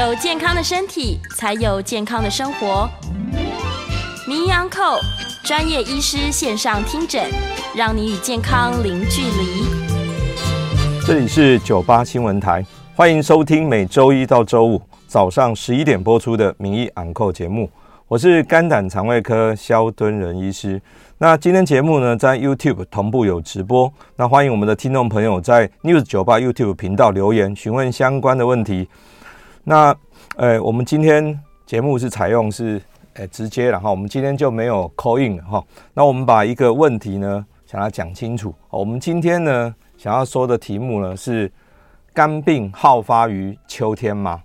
有健康的身体，才有健康的生活。名医 Uncle 专业医师线上听诊，让你与健康零距离。这里是九八新闻台，欢迎收听每周一到周五早上十一点播出的名医 Uncle 节目。我是肝胆肠胃科萧敦仁医师。那今天节目呢，在 YouTube 同步有直播。那欢迎我们的听众朋友在 News 九八 YouTube 频道留言询问相关的问题。那呃，我们今天节目是采用是呃直接了哈，我们今天就没有 call in 了哈。那我们把一个问题呢，想要讲清楚。我们今天呢，想要说的题目呢是肝病好发于秋天吗？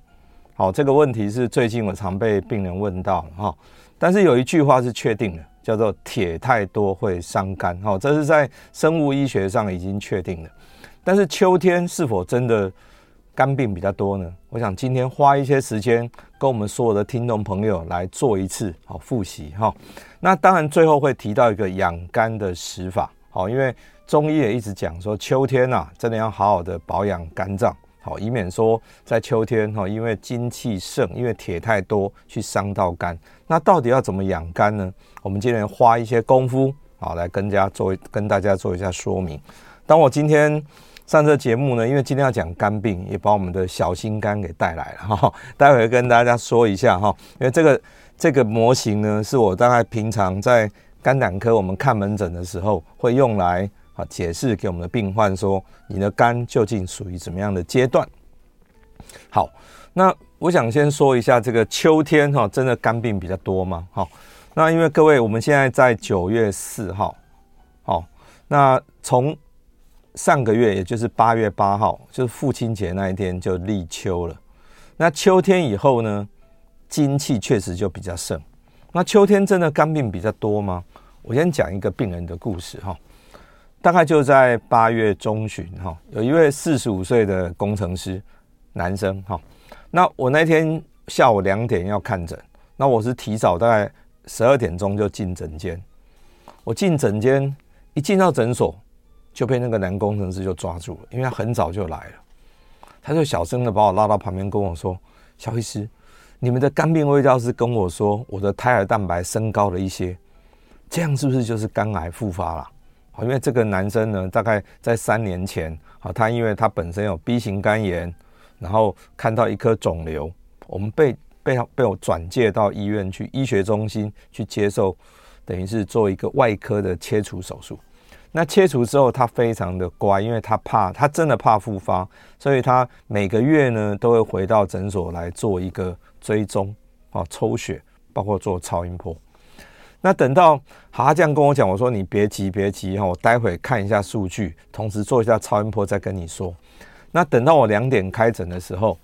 好，这个问题是最近我常被病人问到哈，但是有一句话是确定的，叫做铁太多会伤肝，哈，这是在生物医学上已经确定的。但是秋天是否真的肝病比较多呢？我想今天花一些时间跟我们所有的听众朋友来做一次好复习哈。那当然最后会提到一个养肝的食法，好，因为中医也一直讲说秋天呐，真的要好好的保养肝脏。好，以免说在秋天哈，因为精气盛，因为铁太多去伤到肝。那到底要怎么养肝呢？我们今天花一些功夫，好来跟家做跟大家做一下说明。当我今天上这节目呢，因为今天要讲肝病，也把我们的小心肝给带来了哈。待会跟大家说一下哈，因为这个这个模型呢，是我大概平常在肝胆科我们看门诊的时候会用来。啊，解释给我们的病患说，你的肝究竟属于怎么样的阶段？好，那我想先说一下这个秋天哈，真的肝病比较多吗？好，那因为各位，我们现在在九月四号，好，那从上个月，也就是八月八号，就是父亲节那一天就立秋了。那秋天以后呢，精气确实就比较盛。那秋天真的肝病比较多吗？我先讲一个病人的故事哈。大概就在八月中旬，哈，有一位四十五岁的工程师，男生，哈，那我那天下午两点要看诊，那我是提早大概十二点钟就进诊间，我进诊间一进到诊所就被那个男工程师就抓住了，因为他很早就来了，他就小声的把我拉到旁边跟我说：“小医师，你们的肝病卫教师跟我说我的胎儿蛋白升高了一些，这样是不是就是肝癌复发了？”因为这个男生呢，大概在三年前，好，他因为他本身有 B 型肝炎，然后看到一颗肿瘤，我们被被被我转介到医院去医学中心去接受，等于是做一个外科的切除手术。那切除之后，他非常的乖，因为他怕他真的怕复发，所以他每个月呢都会回到诊所来做一个追踪，啊，抽血，包括做超音波。那等到好，他这样跟我讲，我说你别急别急哈，我待会看一下数据，同时做一下超音波再跟你说。那等到我两点开诊的时候，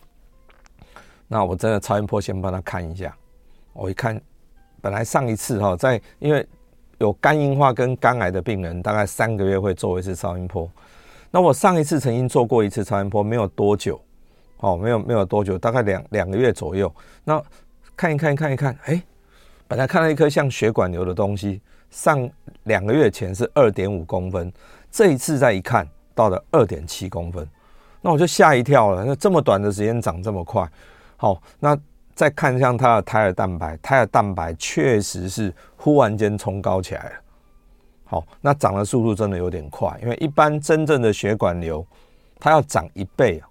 那我真的超音波先帮他看一下。我一看，本来上一次哈，在因为有肝硬化跟肝癌的病人，大概三个月会做一次超音波。那我上一次曾经做过一次超音波，没有多久，哦，没有没有多久，大概两两个月左右。那看一看看一看，哎。本来看到一颗像血管瘤的东西，上两个月前是二点五公分，这一次再一看到了二点七公分，那我就吓一跳了。那这么短的时间长这么快，好，那再看向他的胎儿蛋白，胎儿蛋白确实是忽然间冲高起来了。好，那长的速度真的有点快，因为一般真正的血管瘤，它要长一倍啊，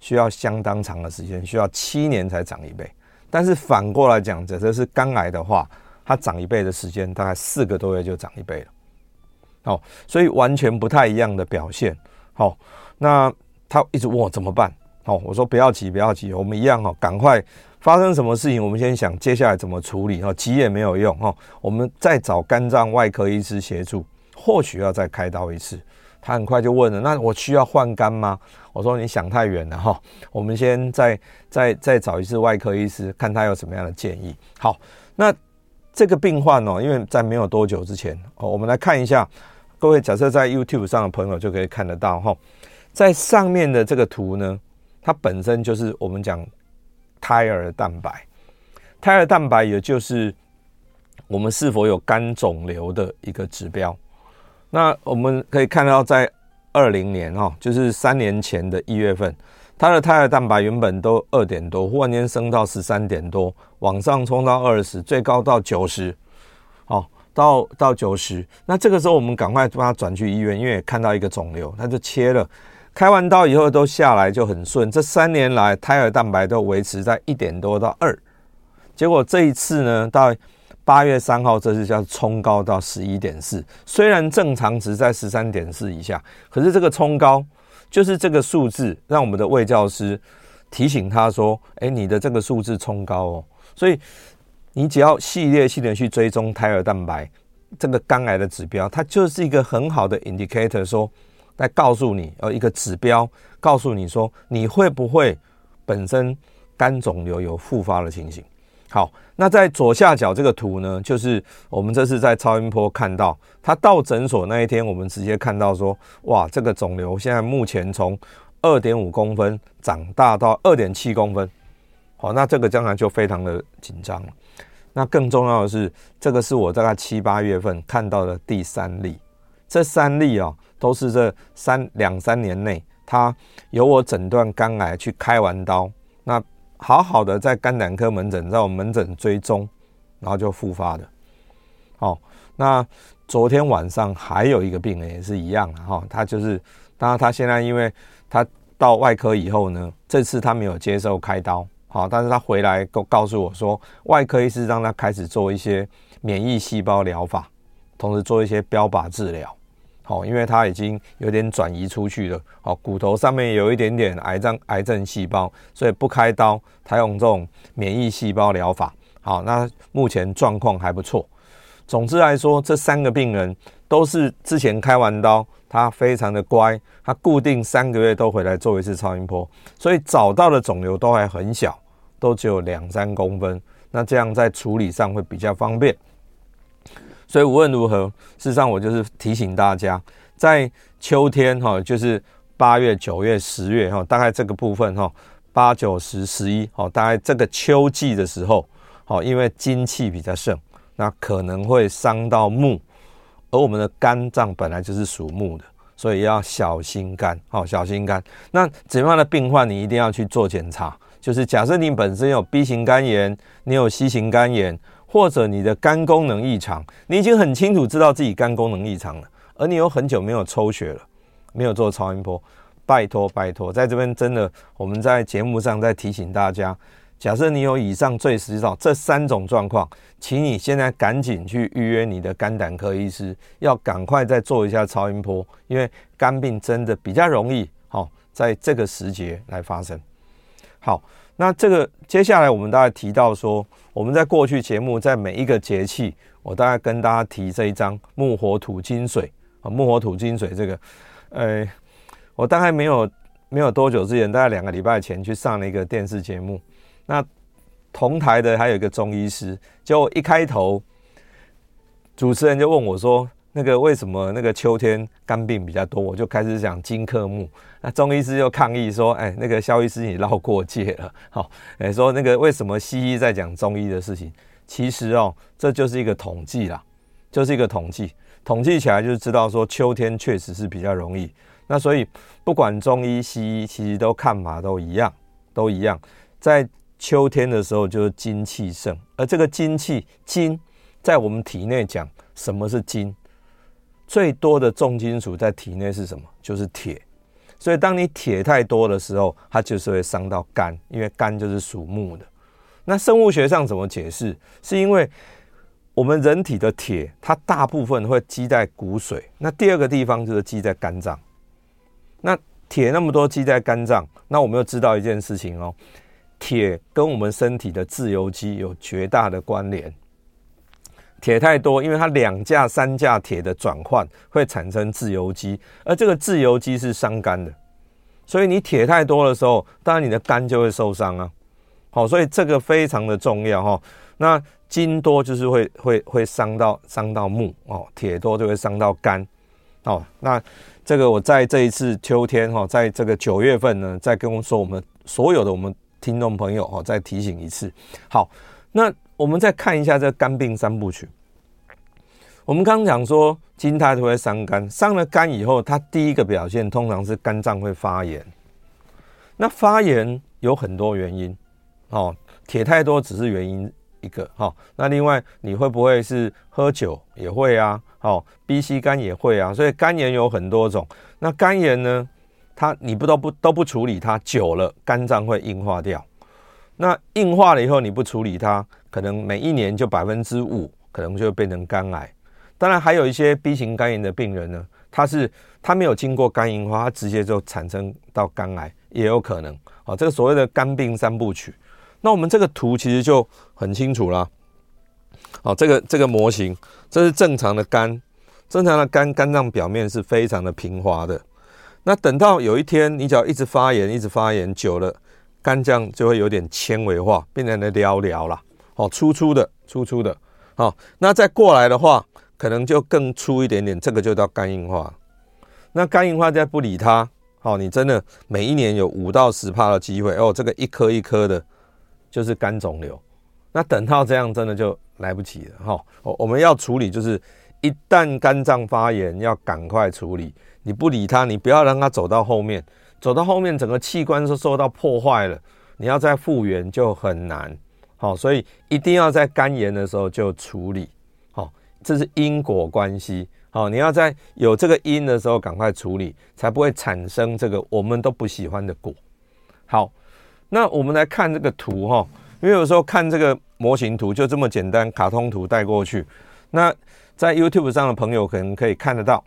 需要相当长的时间，需要七年才长一倍。但是反过来讲，假设是肝癌的话，它长一倍的时间大概四个多月就长一倍了。好，所以完全不太一样的表现。好，那他一直问我怎么办？好，我说不要急，不要急，我们一样哈，赶快发生什么事情，我们先想接下来怎么处理。哈，急也没有用哈，我们再找肝脏外科医师协助，或许要再开刀一次。他很快就问了：“那我需要换肝吗？”我说：“你想太远了哈，我们先再再再找一次外科医师，看他有什么样的建议。”好，那这个病患哦，因为在没有多久之前哦，我们来看一下，各位假设在 YouTube 上的朋友就可以看得到哈，在上面的这个图呢，它本身就是我们讲胎儿蛋白，胎儿蛋白也就是我们是否有肝肿瘤的一个指标。那我们可以看到，在二零年哈，就是三年前的一月份，它的胎儿蛋白原本都二点多，忽然间升到十三点多，往上冲到二十，最高到九十，哦，到到九十。那这个时候我们赶快把它转去医院，因为看到一个肿瘤，他就切了。开完刀以后都下来就很顺，这三年来胎儿蛋白都维持在一点多到二，结果这一次呢，到八月三号这次叫冲高到十一点四，虽然正常值在十三点四以下，可是这个冲高。就是这个数字，让我们的卫教师提醒他说：“哎，你的这个数字冲高哦。”所以你只要系列性的去追踪胎儿蛋白这个肝癌的指标，它就是一个很好的 indicator，说来告诉你，呃，一个指标告诉你说你会不会本身肝肿瘤有复发的情形。好，那在左下角这个图呢，就是我们这次在超音波看到，他到诊所那一天，我们直接看到说，哇，这个肿瘤现在目前从二点五公分长大到二点七公分，好，那这个将来就非常的紧张了。那更重要的是，这个是我大概七八月份看到的第三例，这三例啊，都是这三两三年内，他由我诊断肝癌去开完刀，那。好好的在肝胆科门诊，在我们门诊追踪，然后就复发的。好，那昨天晚上还有一个病人也是一样的哈，他就是，当然他现在因为他到外科以后呢，这次他没有接受开刀，好，但是他回来告告诉我说，外科医师让他开始做一些免疫细胞疗法，同时做一些标靶治疗。哦，因为他已经有点转移出去了，好，骨头上面有一点点癌症癌症细胞，所以不开刀，他用这种免疫细胞疗法。好，那目前状况还不错。总之来说，这三个病人都是之前开完刀，他非常的乖，他固定三个月都回来做一次超音波，所以找到的肿瘤都还很小，都只有两三公分。那这样在处理上会比较方便。所以无论如何，事实上我就是提醒大家，在秋天哈，就是八月、九月、十月哈，大概这个部分哈，八九十十一哈，大概这个秋季的时候，好，因为金气比较盛，那可能会伤到木，而我们的肝脏本来就是属木的，所以要小心肝，好，小心肝。那怎样的病患你一定要去做检查？就是假设你本身有 B 型肝炎，你有 C 型肝炎。或者你的肝功能异常，你已经很清楚知道自己肝功能异常了，而你有很久没有抽血了，没有做超音波，拜托拜托，在这边真的我们在节目上再提醒大家，假设你有以上最实际这三种状况，请你现在赶紧去预约你的肝胆科医师，要赶快再做一下超音波，因为肝病真的比较容易，好在这个时节来发生。好，那这个接下来我们大概提到说。我们在过去节目，在每一个节气，我大概跟大家提这一张木火土金水啊，木火土金水这个，呃，我大概没有没有多久之前，大概两个礼拜前去上了一个电视节目，那同台的还有一个中医师，就一开头，主持人就问我说。那个为什么那个秋天肝病比较多？我就开始讲金克木，那中医师又抗议说：“哎，那个萧医师你绕过界了。”好，哎，说那个为什么西医在讲中医的事情？其实哦，这就是一个统计啦，就是一个统计，统计起来就知道说秋天确实是比较容易。那所以不管中医西医，其实都看法都一样，都一样，在秋天的时候就是金气盛，而这个金气金在我们体内讲，什么是金？最多的重金属在体内是什么？就是铁。所以当你铁太多的时候，它就是会伤到肝，因为肝就是属木的。那生物学上怎么解释？是因为我们人体的铁，它大部分会积在骨髓。那第二个地方就是积在肝脏。那铁那么多积在肝脏，那我们又知道一件事情哦，铁跟我们身体的自由基有绝大的关联。铁太多，因为它两价三价铁的转换会产生自由基，而这个自由基是伤肝的，所以你铁太多的时候，当然你的肝就会受伤啊。好，所以这个非常的重要哈。那金多就是会会会伤到伤到木哦，铁多就会伤到肝。哦，那这个我在这一次秋天哈，在这个九月份呢，再跟我说我们所有的我们听众朋友哦，再提醒一次。好，那。我们再看一下这肝病三部曲。我们刚刚讲说金太多会伤肝，伤了肝以后，它第一个表现通常是肝脏会发炎。那发炎有很多原因，哦，铁太多只是原因一个，哈、那另外你会不会是喝酒也会啊？哦，B、C 肝也会啊。所以肝炎有很多种。那肝炎呢，它你不都不都不处理它，久了肝脏会硬化掉。那硬化了以后你不处理它，可能每一年就百分之五可能就会变成肝癌。当然还有一些 B 型肝炎的病人呢，他是他没有经过肝硬化，他直接就产生到肝癌也有可能。好，这个所谓的肝病三部曲，那我们这个图其实就很清楚了。好，这个这个模型，这是正常的肝，正常的肝肝脏表面是非常的平滑的。那等到有一天你只要一直发炎，一直发炎久了。肝脏就会有点纤维化，变成了寥寥了，哦，粗粗的，粗粗的，好，那再过来的话，可能就更粗一点点，这个就叫肝硬化。那肝硬化再不理它，好，你真的每一年有五到十趴的机会，哦，这个一颗一颗的，就是肝肿瘤。那等到这样，真的就来不及了，哈，我我们要处理，就是一旦肝脏发炎，要赶快处理，你不理它，你不要让它走到后面。走到后面，整个器官都受到破坏了，你要再复原就很难。好，所以一定要在肝炎的时候就处理。好，这是因果关系。好，你要在有这个因的时候赶快处理，才不会产生这个我们都不喜欢的果。好，那我们来看这个图哈，因为有时候看这个模型图就这么简单，卡通图带过去。那在 YouTube 上的朋友可能可以看得到。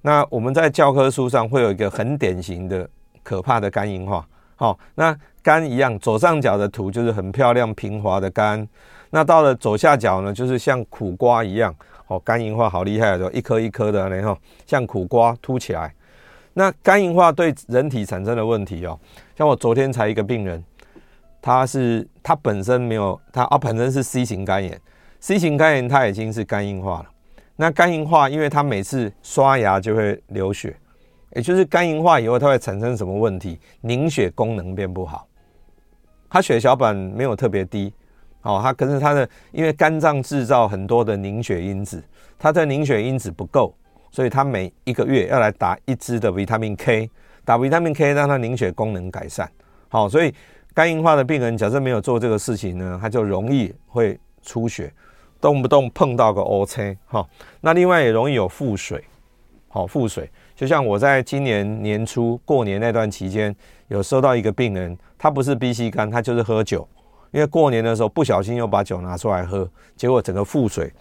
那我们在教科书上会有一个很典型的。可怕的肝硬化，好，那肝一样，左上角的图就是很漂亮平滑的肝，那到了左下角呢，就是像苦瓜一样，哦，肝硬化好厉害的，一颗一颗的，然后像苦瓜凸起来。那肝硬化对人体产生的问题哦，像我昨天才一个病人，他是他本身没有他啊，本身是 C 型肝炎，C 型肝炎他已经是肝硬化了。那肝硬化，因为他每次刷牙就会流血。也就是肝硬化以后，它会产生什么问题？凝血功能变不好，它血小板没有特别低，哦，它可是它的，因为肝脏制造很多的凝血因子，它的凝血因子不够，所以它每一个月要来打一支的维他命 K，打维他命 K 让它凝血功能改善。好，所以肝硬化的病人假设没有做这个事情呢，他就容易会出血，动不动碰到个 O 车，哈，那另外也容易有腹水，好，腹水。就像我在今年年初过年那段期间，有收到一个病人，他不是 B C 肝，他就是喝酒，因为过年的时候不小心又把酒拿出来喝，结果整个腹水，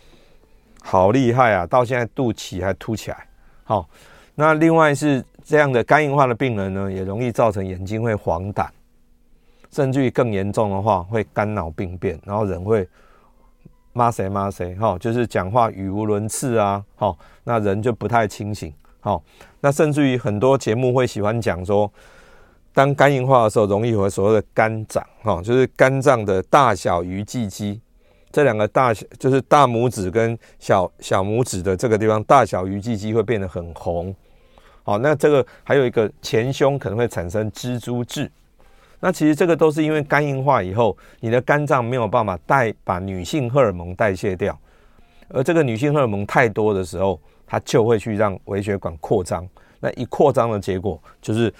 好厉害啊！到现在肚脐还凸起来。好，那另外是这样的肝硬化的病人呢，也容易造成眼睛会黄疸，甚至于更严重的话会肝脑病变，然后人会骂谁骂谁，哈，就是讲话语无伦次啊，好，那人就不太清醒。好，那甚至于很多节目会喜欢讲说，当肝硬化的时候，容易和所谓的肝长，哈，就是肝脏的大小鱼际肌，这两个大小就是大拇指跟小小拇指的这个地方，大小鱼际肌会变得很红。好，那这个还有一个前胸可能会产生蜘蛛痣，那其实这个都是因为肝硬化以后，你的肝脏没有办法代把女性荷尔蒙代谢掉，而这个女性荷尔蒙太多的时候。它就会去让微血管扩张，那一扩张的结果就是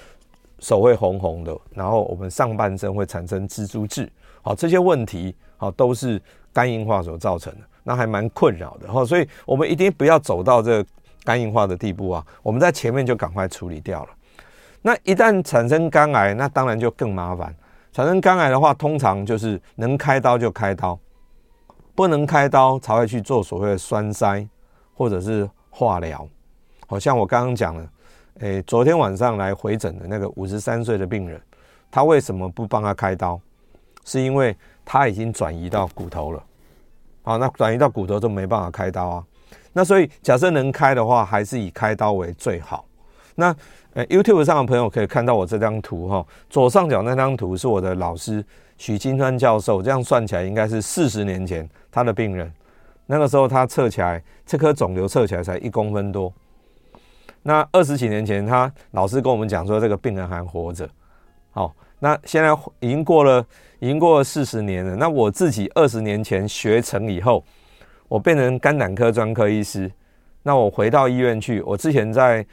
手会红红的，然后我们上半身会产生蜘蛛痣，好，这些问题好都是肝硬化所造成的，那还蛮困扰的哈，所以我们一定不要走到这肝硬化的地步啊，我们在前面就赶快处理掉了。那一旦产生肝癌，那当然就更麻烦。产生肝癌的话，通常就是能开刀就开刀，不能开刀才会去做所谓的栓塞或者是。化疗，好像我刚刚讲了，诶，昨天晚上来回诊的那个五十三岁的病人，他为什么不帮他开刀？是因为他已经转移到骨头了，好，那转移到骨头就没办法开刀啊。那所以假设能开的话，还是以开刀为最好。那诶，YouTube 上的朋友可以看到我这张图哈，左上角那张图是我的老师许金川教授，这样算起来应该是四十年前他的病人。那个时候他测起来，这颗肿瘤测起来才一公分多。那二十几年前，他老师跟我们讲说，这个病人还活着。好，那现在已经过了，已经过了四十年了。那我自己二十年前学成以后，我变成肝胆科专科医师。那我回到医院去，我之前在，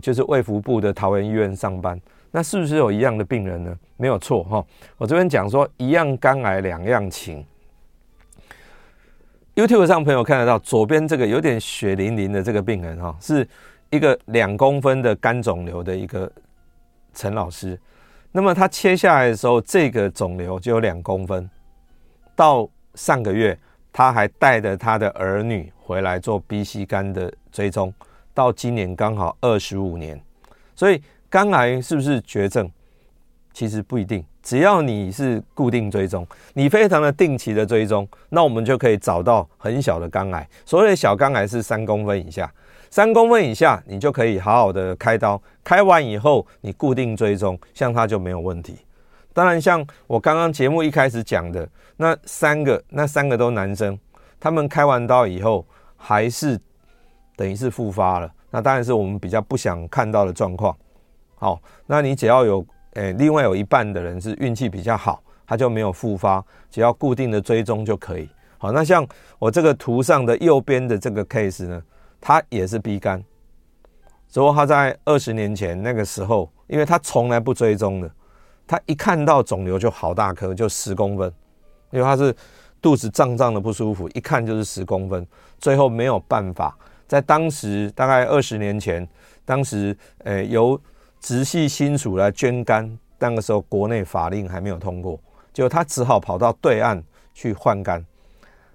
就是卫福部的桃园医院上班，那是不是有一样的病人呢？没有错哈。我这边讲说一样肝癌两样情。YouTube 上朋友看得到，左边这个有点血淋淋的这个病人哈，是一个两公分的肝肿瘤的一个陈老师。那么他切下来的时候，这个肿瘤就有两公分。到上个月，他还带着他的儿女回来做 B、C 肝的追踪。到今年刚好二十五年，所以肝癌是不是绝症？其实不一定，只要你是固定追踪，你非常的定期的追踪，那我们就可以找到很小的肝癌。所谓的小肝癌是三公分以下，三公分以下你就可以好好的开刀，开完以后你固定追踪，像它就没有问题。当然，像我刚刚节目一开始讲的那三个，那三个都男生，他们开完刀以后还是。等于是复发了，那当然是我们比较不想看到的状况。好，那你只要有诶、另外有一半的人是运气比较好，他就没有复发，只要固定的追踪就可以。好，那像我这个图上的右边的这个 case 呢，他也是 B 肝，只不过他在二十年前那个时候，因为他从来不追踪的，他一看到肿瘤就好大颗，就十公分，因为他是肚子胀胀的不舒服，一看就是十公分，最后没有办法。在当时，大概二十年前，当时，呃，由直系亲属来捐肝，那个时候国内法令还没有通过，就他只好跑到对岸去换肝，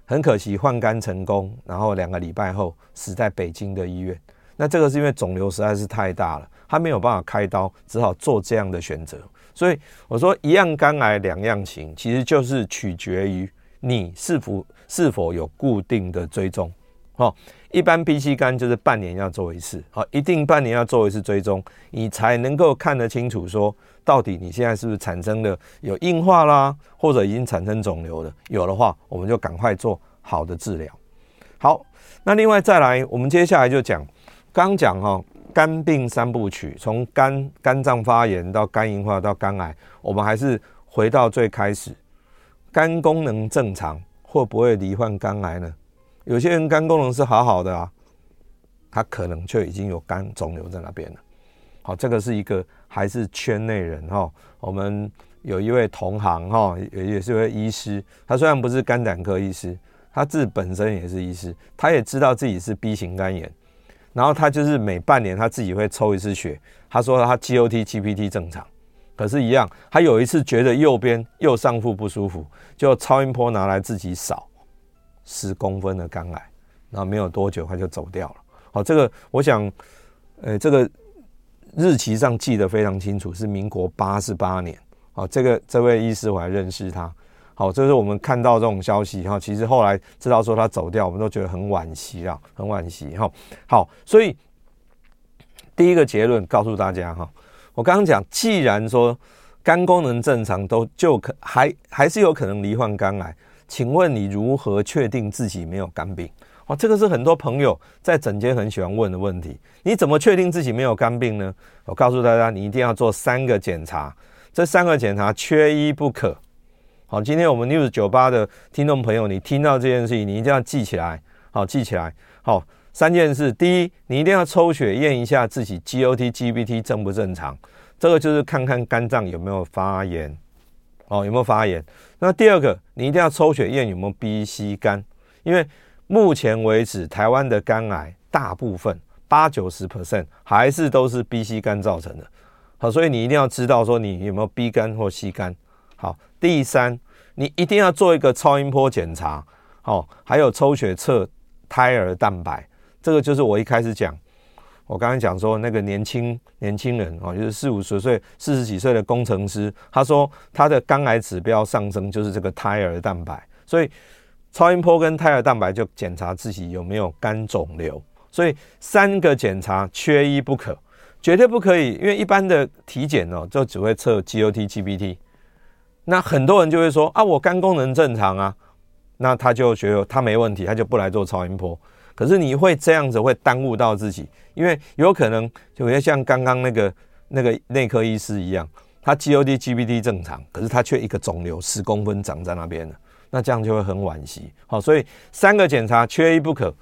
很可惜换肝成功，然后两个礼拜后死在北京的医院。那这个是因为肿瘤实在是太大了，他没有办法开刀，只好做这样的选择。所以我说，一样肝癌两样情，其实就是取决于你是否是否有固定的追踪，哦。一般 B、C 肝就是半年要做一次，好，一定半年要做一次追踪，你才能够看得清楚，说到底你现在是不是产生了有硬化啦，或者已经产生肿瘤了，有的话，我们就赶快做好的治疗。好，那另外再来，我们接下来就讲，刚讲哈，肝病三部曲，从肝肝脏发炎到肝硬化到肝癌，我们还是回到最开始，肝功能正常会不会罹患肝癌呢？有些人肝功能是好好的啊，他可能就已经有肝肿瘤在那边了。好，这个是一个还是圈内人哈。我们有一位同行哈，也也是一位医师，他虽然不是肝胆科医师，他自己本身也是医师，他也知道自己是 B 型肝炎，然后他就是每半年他自己会抽一次血，他说他 GOT、GPT 正常，可是，一样，他有一次觉得右边右上腹不舒服，就超音波拿来自己扫。十公分的肝癌，然后没有多久他就走掉了。好，这个我想，呃，这个日期上记得非常清楚，是民国八十八年。好，这个这位医师我还认识他。好，这是我们看到这种消息哈，其实后来知道说他走掉，我们都觉得很惋惜啊，很惋惜哈。好，所以第一个结论告诉大家哈，我刚刚讲，既然说肝功能正常，都就可还还是有可能罹患肝癌。请问你如何确定自己没有肝病？哦，这个是很多朋友在诊间很喜欢问的问题。你怎么确定自己没有肝病呢？我告诉大家，你一定要做三个检查，这三个检查缺一不可。好，今天我们 News 九八的听众朋友，你听到这件事情，你一定要记起来。好，记起来。好，三件事：第一，你一定要抽血验一下自己 GOT、GPT 正不正常，这个就是看看肝脏有没有发炎。哦，有没有发炎？那第二个，你一定要抽血验有没有 B、C 肝，因为目前为止，台湾的肝癌大部分八九十 percent 还是都是 B、C 肝造成的。好，所以你一定要知道说你有没有 B 肝或 C 肝。好，第三，你一定要做一个超音波检查。好，还有抽血测胎儿蛋白，这个就是我一开始讲。我刚才讲说，那个年轻年轻人哦，就是四五十岁、四十几岁的工程师，他说他的肝癌指标上升，就是这个胎儿蛋白。所以超音波跟胎儿蛋白就检查自己有没有肝肿瘤。所以三个检查缺一不可，绝对不可以，因为一般的体检哦，就只会测 GOT、GPT。那很多人就会说啊，我肝功能正常啊，那他就觉得他没问题，他就不来做超音波。可是你会这样子会耽误到自己，因为有可能就会像刚刚那个那个内科医师一样，他 GOT、GPT 正常，可是他却一个肿瘤十公分长在那边了，那这样就会很惋惜。好，所以三个检查缺一不可：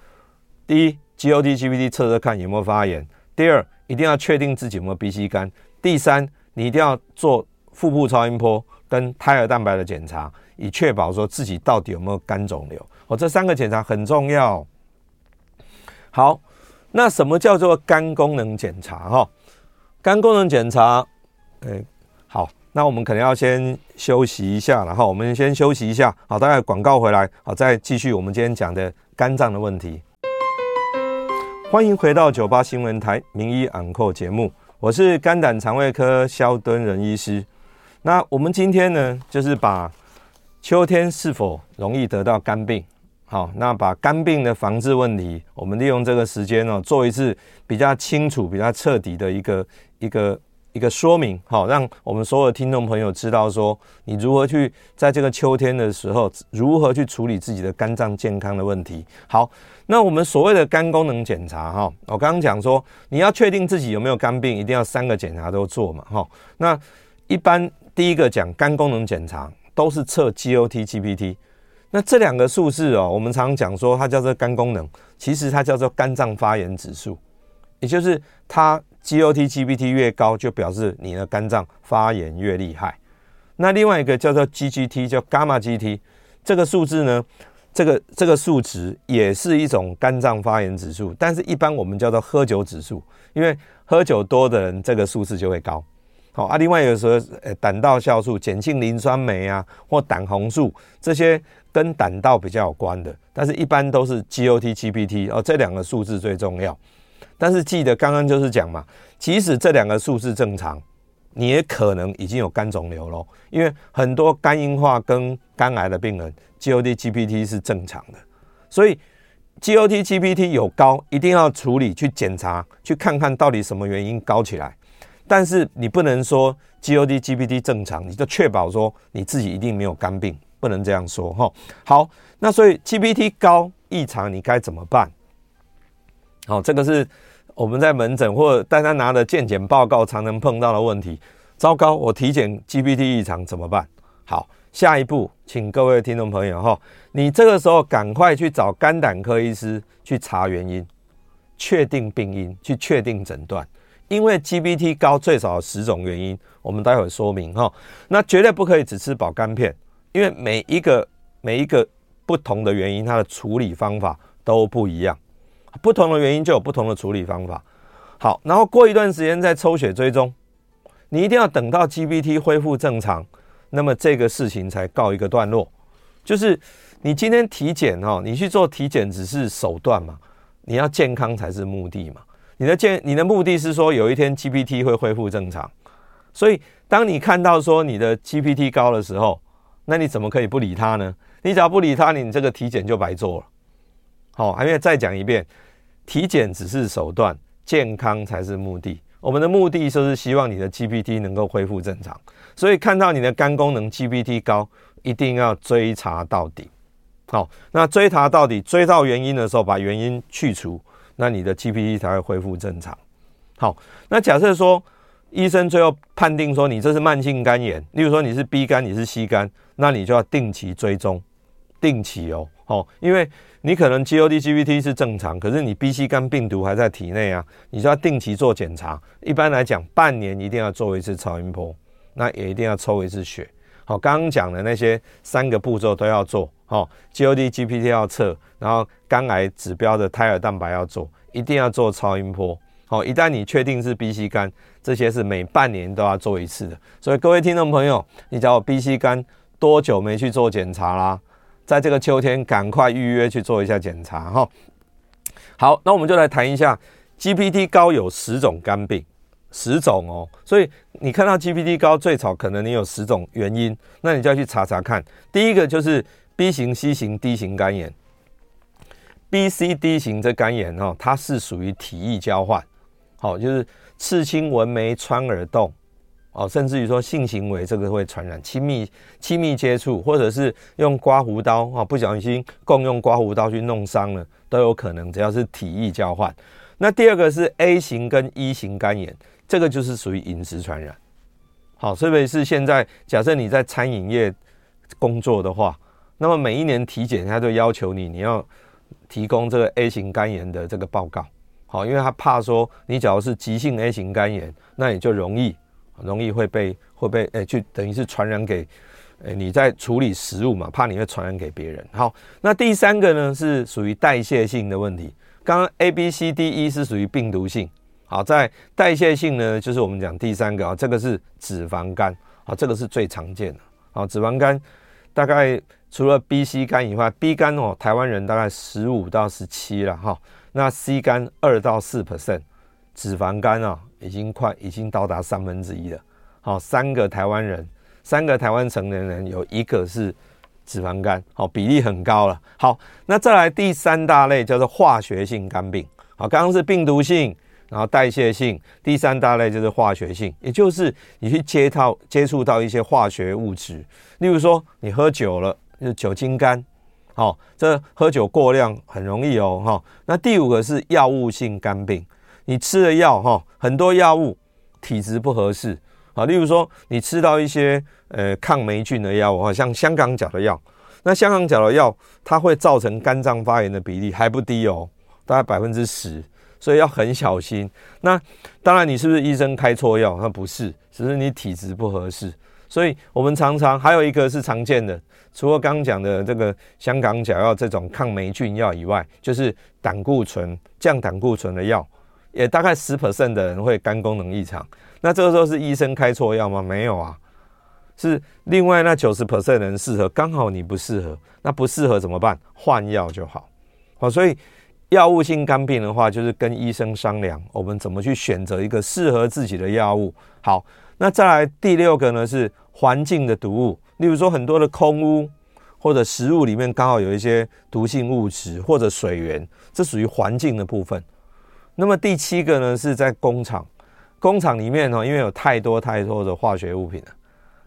第一，GOT、GPT 测测看有没有发炎；第二，一定要确定自己有没有 B、C 肝。第三，你一定要做腹部超音波跟胎儿蛋白的检查，以确保说自己到底有没有肝肿瘤。哦，这三个检查很重要。好，那什么叫做肝功能检查？哈，肝功能检查，诶，好，那我们可能要先休息一下，然后我们先休息一下。好，大概广告回来，好，再继续我们今天讲的肝脏的问题。欢迎回到九八新闻台名医昂扣节目，我是肝胆肠胃科萧敦仁医师。那我们今天呢，就是把秋天是否容易得到肝病，好，那把肝病的防治问题，我们利用这个时间呢，做一次比较清楚、比较彻底的一个一个。一个说明，好，让我们所有的听众朋友知道说，你如何去在这个秋天的时候，如何去处理自己的肝脏健康的问题。好，那我们所谓的肝功能检查，哈，我刚刚讲说，你要确定自己有没有肝病，一定要三个检查都做嘛，哈。那一般第一个讲肝功能检查，都是测 GOT、GPT。那这两个数字哦，我们常常讲说它叫做肝功能，其实它叫做肝脏发炎指数，也就是它。GOT、GPT 越高，就表示你的肝脏发炎越厉害。那另外一个叫做 GGT，叫伽马 GT，这个数字呢，这个这个数值也是一种肝脏发炎指数，但是一般我们叫做喝酒指数，因为喝酒多的人，这个数字就会高。好啊，另外有时候呃胆道酵素、碱性磷酸酶啊，或胆红素这些跟胆道比较有关的，但是一般都是 GOT、GPT 哦，这两个数字最重要。但是记得刚刚就是讲嘛，即使这两个数字正常，你也可能已经有肝肿瘤咯，因为很多肝硬化跟肝癌的病人，GOT、GPT 是正常的，所以 GOT、GPT 有高，一定要处理去检查，去看看到底什么原因高起来。但是你不能说 GOT、GPT 正常，你就确保说你自己一定没有肝病，不能这样说哈。好，那所以 GPT 高异常，你该怎么办？好，这个是。我们在门诊或大家拿的健检报告常能碰到的问题。糟糕，我体检 GPT 异常怎么办？好，下一步，请各位听众朋友哈，你这个时候赶快去找肝胆科医师去查原因，确定病因，去确定诊断。因为 GPT 高最少有十种原因，我们待会说明哈。那绝对不可以只吃保肝片，因为每一个每一个不同的原因，它的处理方法都不一样。不同的原因就有不同的处理方法。好，然后过一段时间再抽血追踪，你一定要等到 GPT 恢复正常，那么这个事情才告一个段落。就是你今天体检哦，你去做体检只是手段嘛，你要健康才是目的嘛。你的健，你的目的是说有一天 GPT 会恢复正常，所以当你看到说你的 GPT 高的时候，那你怎么可以不理他呢？你只要不理他，你这个体检就白做了。好，还没再讲一遍，体检只是手段，健康才是目的。我们的目的就是希望你的 GPT 能够恢复正常，所以看到你的肝功能 GPT 高，一定要追查到底。好，那追查到底，追到原因的时候，把原因去除，那你的 GPT 才会恢复正常。好，那假设说医生最后判定说你这是慢性肝炎，例如说你是 B 肝，你是 C 肝，那你就要定期追踪，定期哦，好，因为。你可能 GOT、GPT 是正常，可是你 B、C 肝病毒还在体内啊，你就要定期做检查。一般来讲，半年一定要做一次超音波，那也一定要抽一次血。好，刚刚讲的那些三个步骤都要做。好，GOT、GPT 要测，然后肝癌指标的胎儿蛋白要做，一定要做超音波。好，一旦你确定是 B、C 肝，这些是每半年都要做一次的。所以各位听众朋友，你找我 B、C 肝多久没去做检查啦？在这个秋天，赶快预约去做一下检查哈。好，那我们就来谈一下 GPT 高有十种肝病，十种哦。所以你看到 GPT 高，最少可能你有十种原因，那你就要去查查看。第一个就是 B 型、C 型、D 型肝炎。B、C、D 型这肝炎哦，它是属于体液交换，好，就是刺青、纹眉、穿耳洞。哦，甚至于说性行为这个会传染，亲密亲密接触，或者是用刮胡刀啊，不小心共用刮胡刀去弄伤了，都有可能。只要是体液交换，那第二个是 A 型跟 E 型肝炎，这个就是属于饮食传染。好，特别是现在假设你在餐饮业工作的话，那么每一年体检，他就要求你你要提供这个 A 型肝炎的这个报告。好，因为他怕说你假如是急性 A 型肝炎，那你就容易容易会被会被诶，就等于是传染给诶你在处理食物嘛，怕你会传染给别人。好，那第三个呢是属于代谢性的问题。刚刚 A B C D E 是属于病毒性，好，在代谢性呢就是我们讲第三个啊，这个是脂肪肝，好，这个是最常见的。好，脂肪肝大概除了 B、C 肝以外，B 肝哦，台湾人大概十五到十七了哈。那 C 肝二到四 percent，脂肪肝啊，已经快已经到达三分之一了。好，三个台湾人，三个台湾成年人有一个是脂肪肝，好，比例很高了。好，那再来第三大类叫做化学性肝病。好，刚刚是病毒性，然后代谢性，第三大类就是化学性，也就是你去接到接触到一些化学物质，例如说你喝酒了，就是酒精肝。好，这喝酒过量很容易哦，哈。那第五个是药物性肝病，你吃了药哈，很多药物体质不合适，啊，例如说你吃到一些呃抗霉菌的药物，哈，像香港脚的药，那香港脚的药它会造成肝脏发炎的比例还不低哦，大概百分之十，所以要很小心。那当然，你是不是医生开错药？那不是，只是你体质不合适。所以我们常常还有一个是常见的。除了刚刚讲的这个香港脚药这种抗霉菌药以外，就是胆固醇降胆固醇的药，也大概十 percent 的人会肝功能异常。那这个时候是医生开错药吗？没有啊，是另外那九十 percent 人适合，刚好你不适合，那不适合怎么办？换药就好。好，所以药物性肝病的话，就是跟医生商量，我们怎么去选择一个适合自己的药物。好，那再来第六个呢是环境的毒物。例如说，很多的空污或者食物里面刚好有一些毒性物质，或者水源，这属于环境的部分。那么第七个呢，是在工厂，工厂里面呢，因为有太多太多的化学物品了，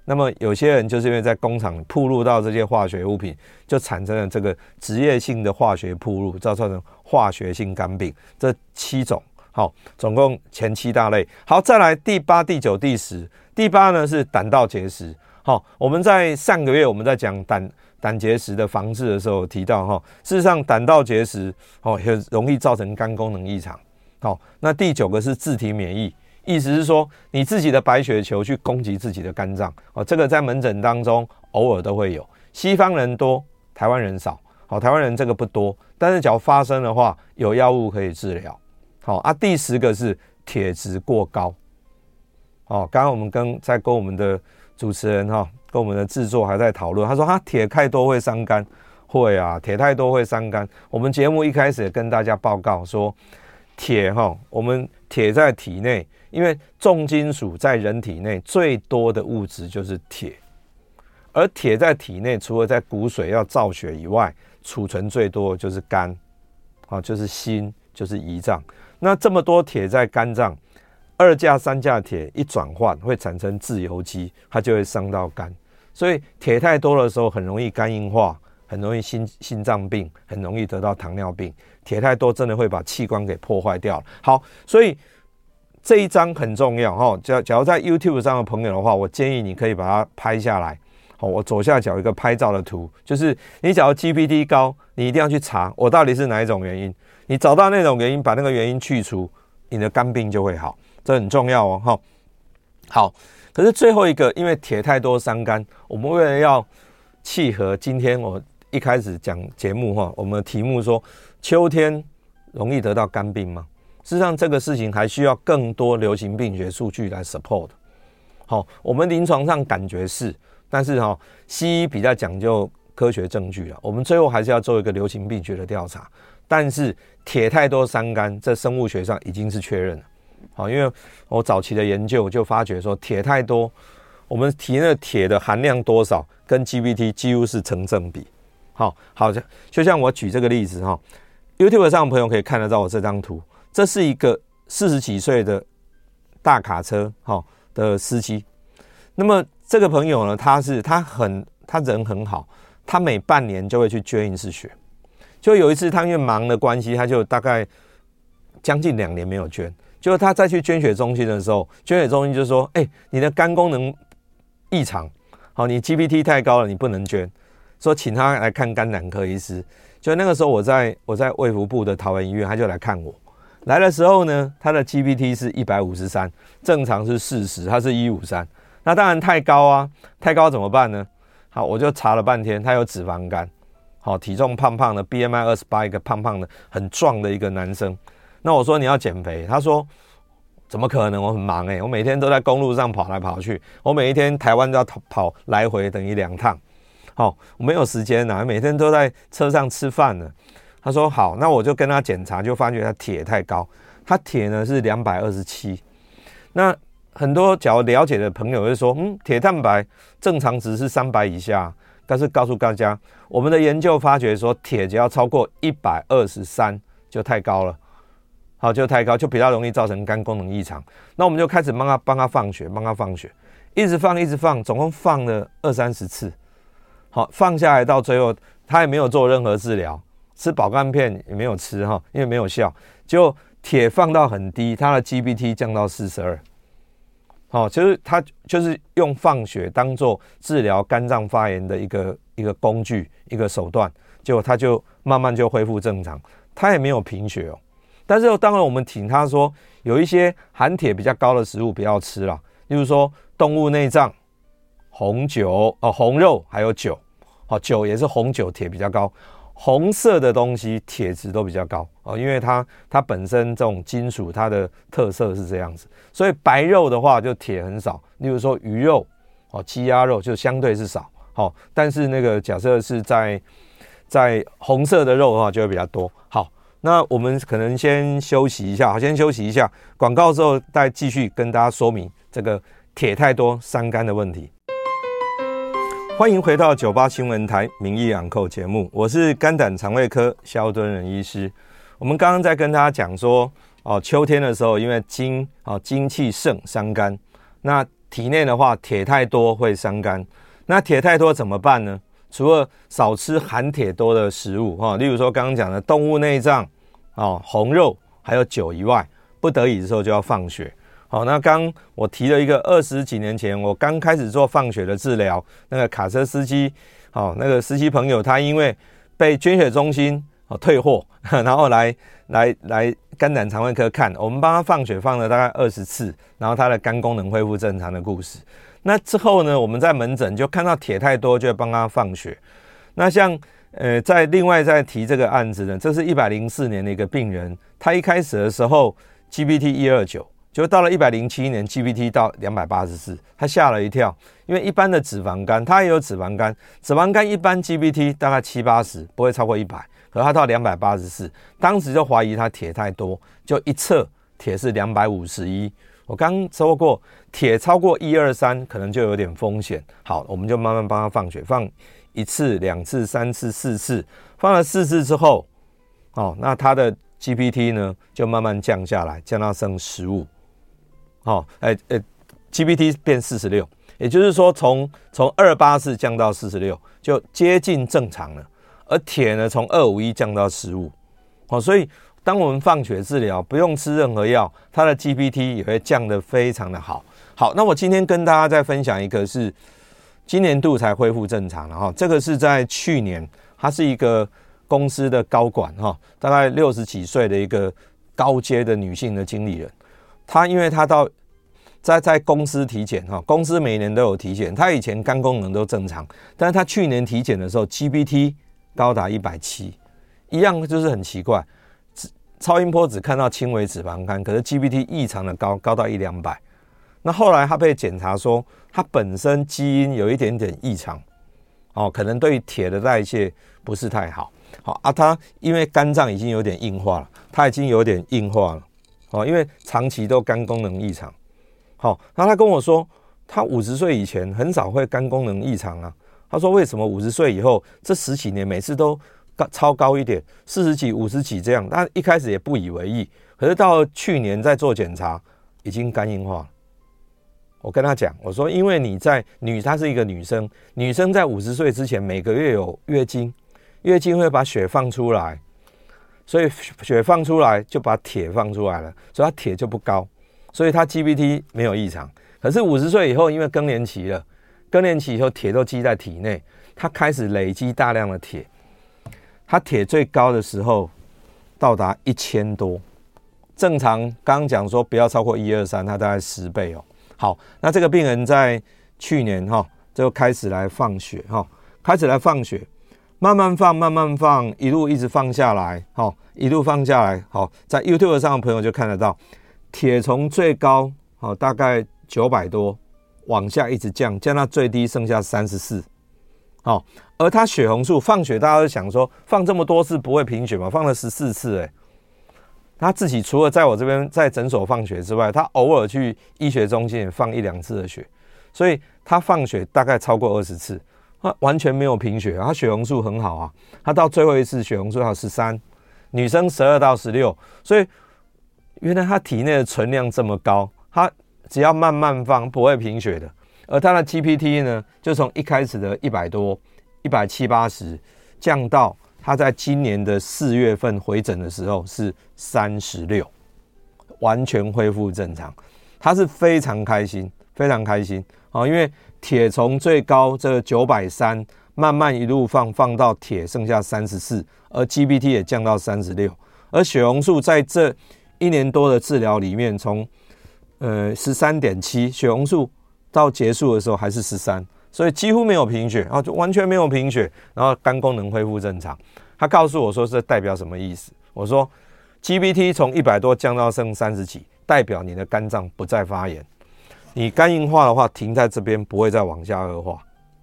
那么有些人就是因为在工厂铺露到这些化学物品，就产生了这个职业性的化学铺露，造成化学性肝病。这七种，好，总共前七大类。好，再来第八、第九、第十。第八呢是胆道结石。好，我们在上个月我们在讲胆胆结石的防治的时候提到哈，事实上胆道结石哦很容易造成肝功能异常。好，那第九个是自体免疫，意思是说你自己的白血球去攻击自己的肝脏哦，这个在门诊当中偶尔都会有，西方人多，台湾人少。好，台湾人这个不多，但是只要发生的话，有药物可以治疗。好啊，第十个是铁质过高。哦，刚刚我们跟在跟我们的。主持人哈，跟我们的制作还在讨论。他说：“他铁太多会伤肝，会啊，铁太多会伤肝。”我们节目一开始也跟大家报告说，铁哈，我们铁在体内，因为重金属在人体内最多的物质就是铁，而铁在体内除了在骨髓要造血以外，储存最多的就是肝，啊，就是心，就是胰脏。那这么多铁在肝脏。二价、三价铁一转换会产生自由基，它就会伤到肝。所以铁太多的时候，很容易肝硬化，很容易心心脏病，很容易得到糖尿病。铁太多真的会把器官给破坏掉。好，所以这一张很重要哈。假假如在 YouTube 上的朋友的话，我建议你可以把它拍下来。好，我左下角一个拍照的图，就是你假如 GPT 高，你一定要去查我到底是哪一种原因。你找到那种原因，把那个原因去除，你的肝病就会好。这很重要哦，哈，好。可是最后一个，因为铁太多伤肝，我们为了要契合今天我一开始讲节目哈，我们的题目说秋天容易得到肝病吗？事实上，这个事情还需要更多流行病学数据来 support。好，我们临床上感觉是，但是哈，西医比较讲究科学证据了。我们最后还是要做一个流行病学的调查。但是铁太多伤肝，在生物学上已经是确认了。好，因为我早期的研究就发觉说，铁太多，我们体内的铁的含量多少，跟 GPT 几乎是成正比。好，好像就像我举这个例子哈，YouTube 上的朋友可以看得到我这张图，这是一个四十几岁的大卡车哈的司机。那么这个朋友呢，他是他很他人很好，他每半年就会去捐一次血。就有一次他因为忙的关系，他就大概将近两年没有捐。就他再去捐血中心的时候，捐血中心就说：“哎、你的肝功能异常，好，你 GPT 太高了，你不能捐。”说请他来看肝胆科医师。就那个时候，我在我在卫福部的桃园医院，他就来看我。来的时候呢，他的 GPT 是一百五十三，正常是四十，他是一五三。那当然太高啊，太高怎么办呢？好，我就查了半天，他有脂肪肝，好，体重胖胖的，BMI 二十八，一个胖胖的，很壮的一个男生。那我说你要减肥，他说怎么可能？我很忙诶，我每天都在公路上跑来跑去，我每一天台湾都要跑跑来回等于两趟，好，我没有时间呐，每天都在车上吃饭呢。他说好，那我就跟他检查，就发觉他铁太高，他铁呢是两百二十七。那很多假如了解的朋友会说，嗯，铁蛋白正常值是三百以下，但是告诉大家，我们的研究发觉说，铁只要超过一百二十三就太高了，好，就太高，就比较容易造成肝功能异常。那我们就开始帮他帮他放血，帮他放血，一直放一直放，总共放了二三十次，好，放下来到最后，他也没有做任何治疗。吃保肝片也没有吃哈，因为没有效。就铁放到很低，他的 GPT 降到四十二。好，就是它就是用放血当做治疗肝脏发炎的一个一个工具，一个手段。结果它就慢慢就恢复正常。它也没有贫血哦。但是当然我们请他说，有一些含铁比较高的食物不要吃了，例如说动物内脏、红酒哦、红肉还有酒。好，酒也是红酒，铁比较高。红色的东西铁质都比较高哦，因为它它本身这种金属它的特色是这样子，所以白肉的话就铁很少，例如说鱼肉哦、鸡鸭肉就相对是少，好，但是那个假设是在在红色的肉的话就会比较多。好，那我们可能先休息一下，好，先休息一下，广告之后再继续跟大家说明这个铁太多伤肝的问题。欢迎回到九八新闻台名医养寇节目，我是肝胆肠胃科萧敦仁医师。我们刚刚在跟大家讲说，哦，秋天的时候，因为精哦精气盛伤肝，那体内的话铁太多会伤肝。那铁太多怎么办呢？除了少吃含铁多的食物哈，例如说刚刚讲的动物内脏哦、红肉还有酒以外，不得已的时候就要放血。好，那刚我提了一个二十几年前我刚开始做放血的治疗，那个卡车司机，好，那个司机朋友他因为被捐血中心哦退货，然后来来来肝胆肠胃科看，我们帮他放血放了大概二十次，然后他的肝功能恢复正常的故事。那之后呢，我们在门诊就看到铁太多，就帮他放血。那像呃在另外再提这个案子呢，这是一百零四年的一个病人，他一开始的时候 GPT 一二九。就到了一百零七年，GPT 到两百八十四，他吓了一跳，因为一般的脂肪肝，他也有脂肪肝，脂肪肝一般 GPT 大概七八十，不会超过一百，可他到两百八十四，当时就怀疑他铁太多，就一测铁是两百五十一。我刚说过，铁超过一二三，可能就有点风险。好，我们就慢慢帮他放血，放一次、两次、三次、四次，放了四次之后，哦，那他的 GPT 呢就慢慢降下来，降到剩十五。好，哎哎，GPT 变四十六，也就是说从从二八四降到四十六，就接近正常了。而铁呢，从二五一降到十五，好，所以当我们放血治疗，不用吃任何药，它的 GPT 也会降得非常的好。好，那我今天跟大家再分享一个，是今年度才恢复正常了哈。这个是在去年，他是一个公司的高管哈，大概六十几岁的一个高阶的女性的经理人。他因为他到在在公司体检哈，公司每年都有体检，他以前肝功能都正常，但是他去年体检的时候，GPT 高达一百七，一样就是很奇怪，超音波只看到轻微脂肪肝，可是 GPT 异常的高，高到一两百。那后来他被检查说，他本身基因有一点点异常，哦，可能对铁的代谢不是太好，好啊，他因为肝脏已经有点硬化了，他已经有点硬化了。哦，因为长期都肝功能异常，好，那他跟我说，他五十岁以前很少会肝功能异常啊。他说为什么五十岁以后这十几年每次都高超高一点，四十几、五十几这样，他一开始也不以为意，可是到去年在做检查，已经肝硬化。我跟他讲，我说因为你在女，她是一个女生，女生在五十岁之前每个月有月经，月经会把血放出来。所以血放出来就把铁放出来了，所以它铁就不高，所以它 GPT 没有异常。可是五十岁以后，因为更年期了，更年期以后铁都积在体内，它开始累积大量的铁。它铁最高的时候到达一千多，正常刚刚讲说不要超过一二三，它大概十倍哦。好，那这个病人在去年哈就开始来放血哈，开始来放血，慢慢放，慢慢放，一路一直放下来，哈，一路放下来，好，在 YouTube 上的朋友就看得到，铁从最高好大概九百多，往下一直降，降到最低剩下三十四，好，而他血红素放血，大家都想说放这么多次不会贫血吗？放了十四次，诶。他自己除了在我这边在诊所放血之外，他偶尔去医学中心也放一两次的血，所以他放血大概超过二十次，他完全没有贫血，他血红素很好啊。他到最后一次血红素还有十三，女生十二到十六，所以原来他体内的存量这么高，他只要慢慢放不会贫血的。而他的 GPT 呢，就从一开始的一百多、一百七八十降到。他在今年的四月份回诊的时候是三十六，完全恢复正常。他是非常开心，非常开心啊！因为铁从最高这九百三，慢慢一路放放到铁剩下三十四，而 GPT 也降到三十六，而血红素在这一年多的治疗里面，从呃十三点七血红素到结束的时候还是十三。所以几乎没有贫血啊，就完全没有贫血，然后肝功能恢复正常。他告诉我说，这代表什么意思？我说，GPT 从一百多降到剩三十几，代表你的肝脏不再发炎。你肝硬化的话，停在这边不会再往下恶化。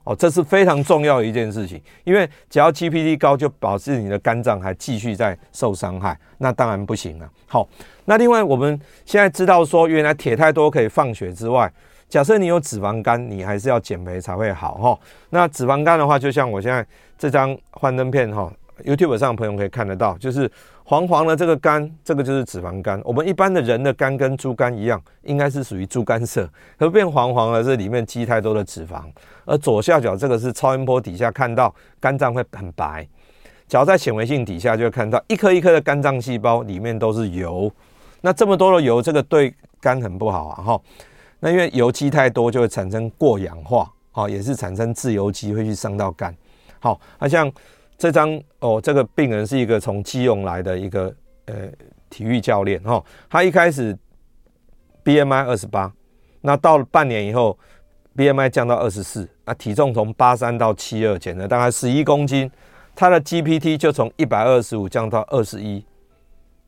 哦，这是非常重要的一件事情，因为只要 GPT 高，就导致你的肝脏还继续在受伤害，那当然不行了。好，那另外我们现在知道说，原来铁太多可以放血之外。假设你有脂肪肝，你还是要减肥才会好哈。那脂肪肝的话，就像我现在这张幻灯片哈，YouTube 上的朋友可以看得到，就是黄黄的这个肝，这个就是脂肪肝。我们一般的人的肝跟猪肝一样，应该是属于猪肝色，可变黄黄的，是里面积太多的脂肪。而左下角这个是超音波底下看到肝脏会很白，只要在显微镜底下就会看到一颗一颗的肝脏细胞里面都是油。那这么多的油，这个对肝很不好啊哈。那因为油积太多，就会产生过氧化，好，也是产生自由基会去伤到肝。好，那像这张哦，这个病人是一个从基隆来的一个呃体育教练哈，他一开始 BMI 二十八，那到了半年以后 BMI 降到二十四，啊，体重从八三到七二，减了大概十一公斤，他的 GPT 就从一百二十五降到二十一，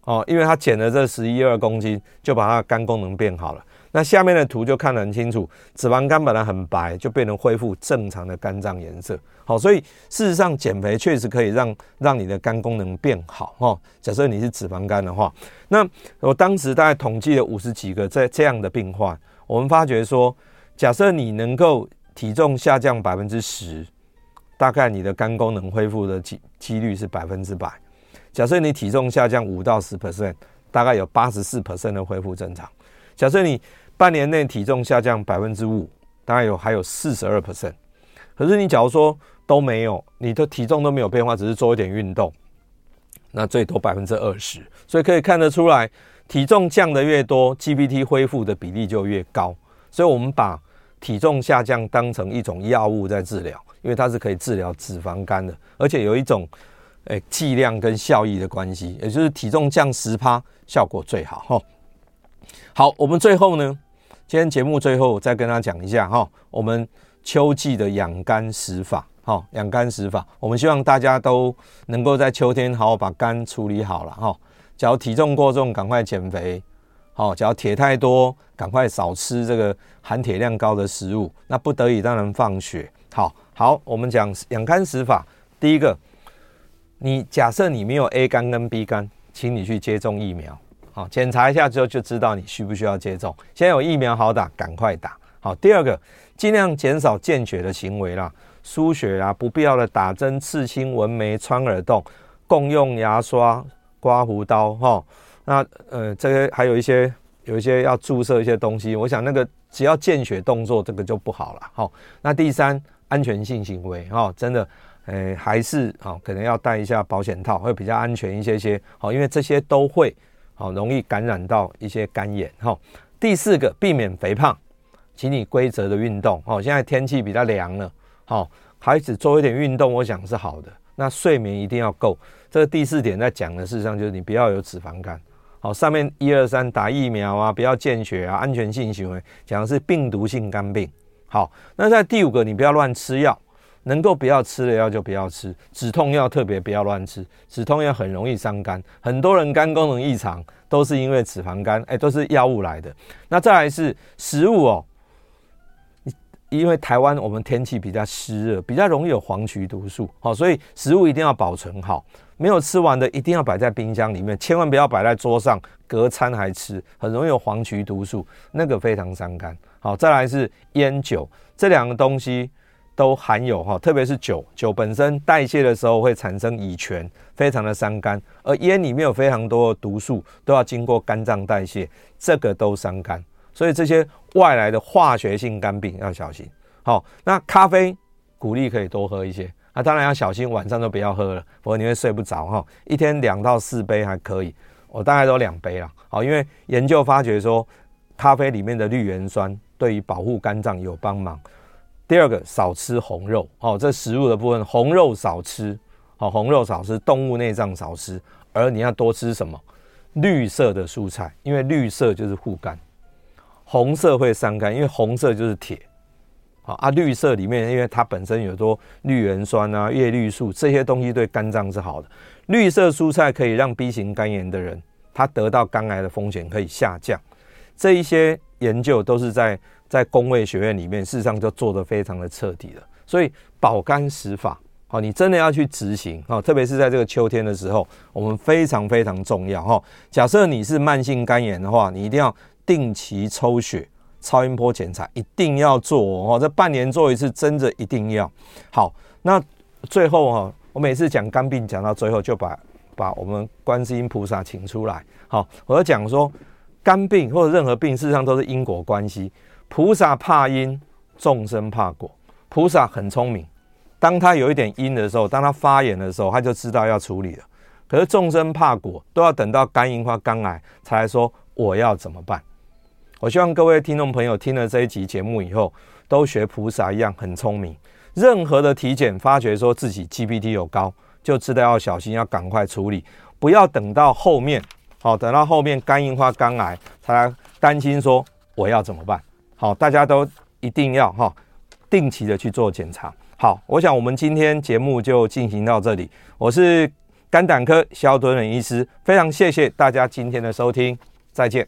哦，因为他减了这十一二公斤，就把他的肝功能变好了。那下面的图就看得很清楚，脂肪肝本来很白，就变成恢复正常的肝脏颜色。好，所以事实上减肥确实可以让让你的肝功能变好。哈，假设你是脂肪肝的话，那我当时大概统计了五十几个这这样的病患，我们发觉说，假设你能够体重下降百分之十，大概你的肝功能恢复的几几率是百分之百。假设你体重下降五到十 percent，大概有八十四 percent 的恢复正常。假设你半年内体重下降百分之五，大概有还有四十二 percent。可是你假如说都没有，你的体重都没有变化，只是做一点运动，那最多百分之二十。所以可以看得出来，体重降的越多，GPT 恢复的比例就越高。所以我们把体重下降当成一种药物在治疗，因为它是可以治疗脂肪肝的，而且有一种诶剂量跟效益的关系，也就是体重降十趴效果最好哈。好，我们最后呢，今天节目最后再跟大家讲一下哈，我们秋季的养肝食法，哈，养肝食法，我们希望大家都能够在秋天好好把肝处理好了哈。只要体重过重，赶快减肥，好，只要铁太多，赶快少吃这个含铁量高的食物。那不得已当然放血。好，好，我们讲养肝食法，第一个，你假设你没有 A 肝跟 B 肝，请你去接种疫苗。好，检查一下之后就知道你需不需要接种。现在有疫苗好打，赶快打。好，第二个，尽量减少见血的行为啦，输血啊，不必要的打针、刺青、纹眉、穿耳洞、共用牙刷、刮胡刀，哈。那呃，这个还有一些有一些要注射一些东西，我想那个只要见血动作，这个就不好了。好，那第三，安全性行为，哈，真的，呃，还是啊，可能要戴一下保险套，会比较安全一些些。好，因为这些都会。好，容易感染到一些肝炎。哈，第四个，避免肥胖，请你规则的运动。哦，现在天气比较凉了，好，孩子做一点运动，我想是好的。那睡眠一定要够。这个第四点在讲的，事实上就是你不要有脂肪肝。好，上面一二三打疫苗啊，不要见血啊，安全性行为讲的是病毒性肝病。好，那在第五个，你不要乱吃药，能够不要吃的药就不要吃，止痛药特别不要乱吃，止痛药很容易伤肝，很多人肝功能异常都是因为脂肪肝，哎，都是药物来的。那再来是食物哦，因为台湾我们天气比较湿热，比较容易有黄曲毒素，好，所以食物一定要保存好。没有吃完的一定要摆在冰箱里面，千万不要摆在桌上隔餐还吃，很容易有黄曲毒素，那个非常伤肝。好，再来是烟酒，这两个东西都含有哈，特别是酒，酒本身代谢的时候会产生乙醛，非常的伤肝，而烟里面有非常多的毒素，都要经过肝脏代谢，这个都伤肝。所以这些外来的化学性肝病要小心。好，那咖啡鼓励可以多喝一些。那当然要小心，晚上都不要喝了，否则你会睡不着哈。一天两到四杯还可以，我大概都两杯了。好，因为研究发觉说，咖啡里面的绿原酸对于保护肝脏有帮忙。第二个，少吃红肉，好，这食物的部分，红肉少吃，好，红肉少吃，动物内脏少吃，而你要多吃什么？绿色的蔬菜，因为绿色就是护肝，红色会伤肝，因为红色就是铁。好啊，绿色里面，因为它本身有多绿原酸啊、叶绿素这些东西，对肝脏是好的。绿色蔬菜可以让 B 型肝炎的人，他得到肝癌的风险可以下降。这一些研究都是在在工位学院里面，事实上就做得非常的彻底了。所以保肝食法，好，你真的要去执行，好，特别是在这个秋天的时候，我们非常非常重要哈。假设你是慢性肝炎的话，你一定要定期抽血。超音波检查一定要做哦，这半年做一次，真的一定要。好，那最后哈，我每次讲肝病讲到最后，就把把我们观世音菩萨请出来。好，我要讲说，肝病或者任何病，事实上都是因果关系。菩萨怕因，众生怕果。菩萨很聪明，当他有一点因的时候，当他发炎的时候，他就知道要处理了。可是众生怕果，都要等到肝硬化、肝癌才来说我要怎么办。我希望各位听众朋友听了这一集节目以后，都学菩萨一样很聪明。任何的体检发觉说自己 GPT 有高，就知道要小心，要赶快处理，不要等到后面，好，等到后面肝硬化、肝癌才担心说我要怎么办。好，大家都一定要哈，定期的去做检查。好，我想我们今天节目就进行到这里。我是肝胆科肖敦仁医师，非常谢谢大家今天的收听，再见。